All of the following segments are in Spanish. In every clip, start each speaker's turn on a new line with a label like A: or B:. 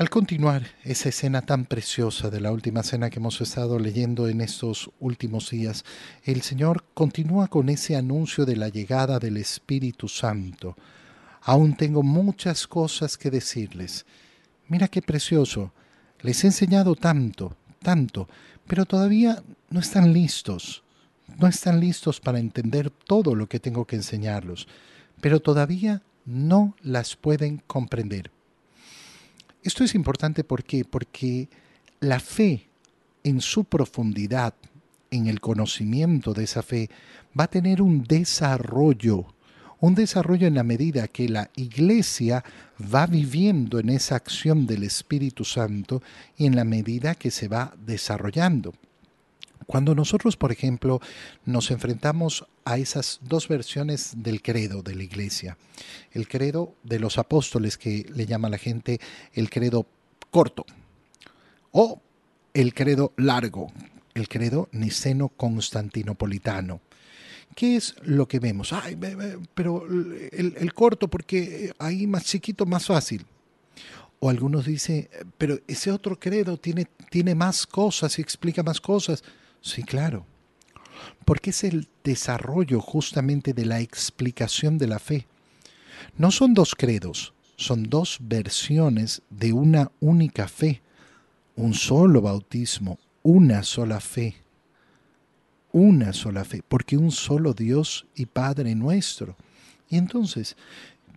A: Al continuar esa escena tan preciosa de la última cena que hemos estado leyendo en estos últimos días, el Señor continúa con ese anuncio de la llegada del Espíritu Santo. Aún tengo muchas cosas que decirles. Mira qué precioso. Les he enseñado tanto, tanto, pero todavía no están listos. No están listos para entender todo lo que tengo que enseñarlos, pero todavía no las pueden comprender. Esto es importante ¿por porque la fe en su profundidad, en el conocimiento de esa fe, va a tener un desarrollo, un desarrollo en la medida que la iglesia va viviendo en esa acción del Espíritu Santo y en la medida que se va desarrollando. Cuando nosotros, por ejemplo, nos enfrentamos a esas dos versiones del credo de la iglesia, el credo de los apóstoles que le llama la gente el credo corto o el credo largo, el credo niceno constantinopolitano. ¿Qué es lo que vemos? Ay, pero el, el corto porque ahí más chiquito, más fácil. O algunos dicen, pero ese otro credo tiene, tiene más cosas y explica más cosas. Sí, claro. Porque es el desarrollo justamente de la explicación de la fe. No son dos credos, son dos versiones de una única fe, un solo bautismo, una sola fe, una sola fe, porque un solo Dios y Padre nuestro. Y entonces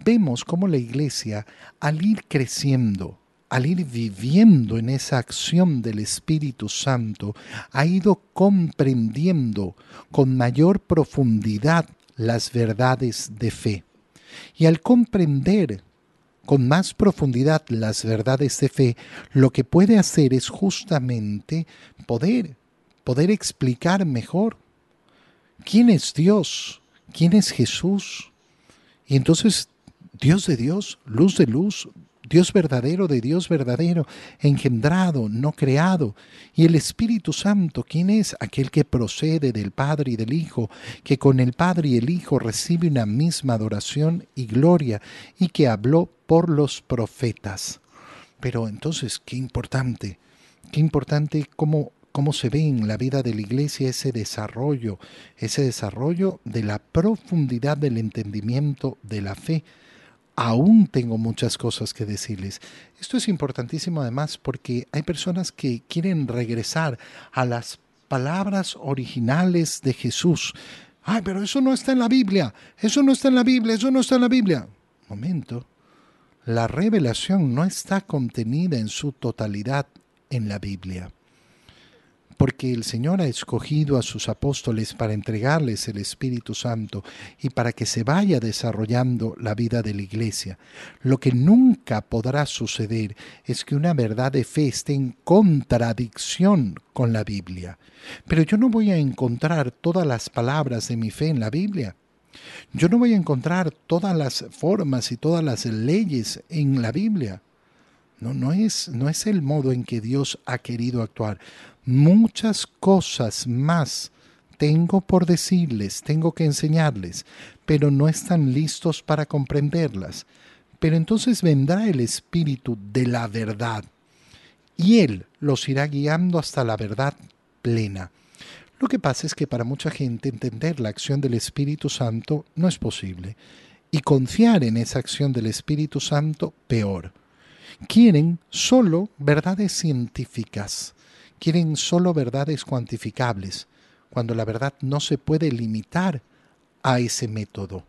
A: vemos cómo la iglesia, al ir creciendo, al ir viviendo en esa acción del Espíritu Santo, ha ido comprendiendo con mayor profundidad las verdades de fe. Y al comprender con más profundidad las verdades de fe, lo que puede hacer es justamente poder, poder explicar mejor quién es Dios, quién es Jesús. Y entonces, Dios de Dios, luz de luz, Dios verdadero de Dios verdadero, engendrado, no creado. Y el Espíritu Santo, ¿quién es? Aquel que procede del Padre y del Hijo, que con el Padre y el Hijo recibe una misma adoración y gloria, y que habló por los profetas. Pero entonces, qué importante, qué importante cómo, cómo se ve en la vida de la iglesia ese desarrollo, ese desarrollo de la profundidad del entendimiento de la fe aún tengo muchas cosas que decirles. Esto es importantísimo además porque hay personas que quieren regresar a las palabras originales de Jesús. Ay, pero eso no está en la Biblia, eso no está en la Biblia, eso no está en la Biblia. Momento, la revelación no está contenida en su totalidad en la Biblia porque el Señor ha escogido a sus apóstoles para entregarles el Espíritu Santo y para que se vaya desarrollando la vida de la iglesia. Lo que nunca podrá suceder es que una verdad de fe esté en contradicción con la Biblia. Pero yo no voy a encontrar todas las palabras de mi fe en la Biblia. Yo no voy a encontrar todas las formas y todas las leyes en la Biblia. No, no, es, no es el modo en que Dios ha querido actuar muchas cosas más tengo por decirles, tengo que enseñarles, pero no están listos para comprenderlas. Pero entonces vendrá el Espíritu de la verdad y Él los irá guiando hasta la verdad plena. Lo que pasa es que para mucha gente entender la acción del Espíritu Santo no es posible y confiar en esa acción del Espíritu Santo peor. Quieren solo verdades científicas quieren solo verdades cuantificables, cuando la verdad no se puede limitar a ese método.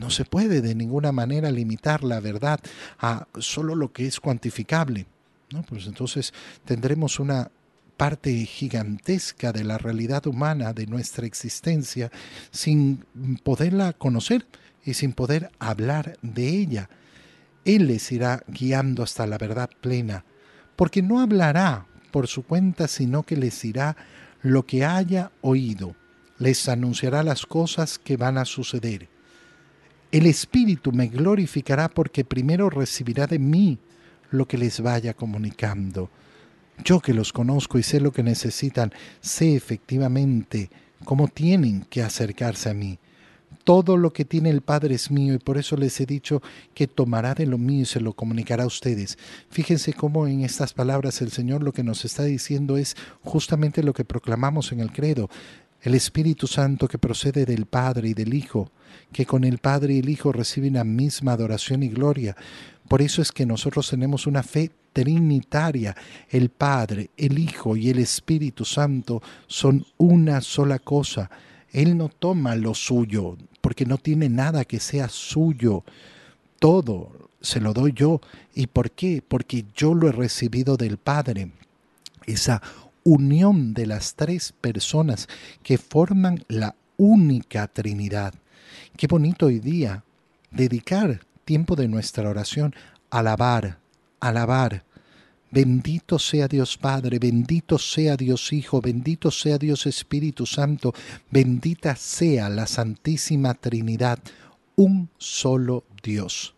A: No se puede de ninguna manera limitar la verdad a solo lo que es cuantificable. ¿no? Pues entonces tendremos una parte gigantesca de la realidad humana, de nuestra existencia, sin poderla conocer y sin poder hablar de ella. Él les irá guiando hasta la verdad plena, porque no hablará por su cuenta, sino que les dirá lo que haya oído, les anunciará las cosas que van a suceder. El Espíritu me glorificará porque primero recibirá de mí lo que les vaya comunicando. Yo que los conozco y sé lo que necesitan, sé efectivamente cómo tienen que acercarse a mí. Todo lo que tiene el Padre es mío y por eso les he dicho que tomará de lo mío y se lo comunicará a ustedes. Fíjense cómo en estas palabras el Señor lo que nos está diciendo es justamente lo que proclamamos en el credo. El Espíritu Santo que procede del Padre y del Hijo, que con el Padre y el Hijo reciben la misma adoración y gloria. Por eso es que nosotros tenemos una fe trinitaria. El Padre, el Hijo y el Espíritu Santo son una sola cosa. Él no toma lo suyo, porque no tiene nada que sea suyo. Todo se lo doy yo. ¿Y por qué? Porque yo lo he recibido del Padre. Esa unión de las tres personas que forman la única Trinidad. Qué bonito hoy día dedicar tiempo de nuestra oración a alabar, alabar, Bendito sea Dios Padre, bendito sea Dios Hijo, bendito sea Dios Espíritu Santo, bendita sea la Santísima Trinidad, un solo Dios.